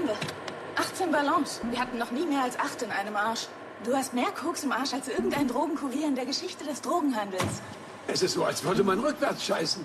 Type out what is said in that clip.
haben wir. 18 Ballons. Wir hatten noch nie mehr als 8 in einem Arsch. Du hast mehr Koks im Arsch als irgendein Drogenkurier in der Geschichte des Drogenhandels. Es ist so, als würde man rückwärts scheißen.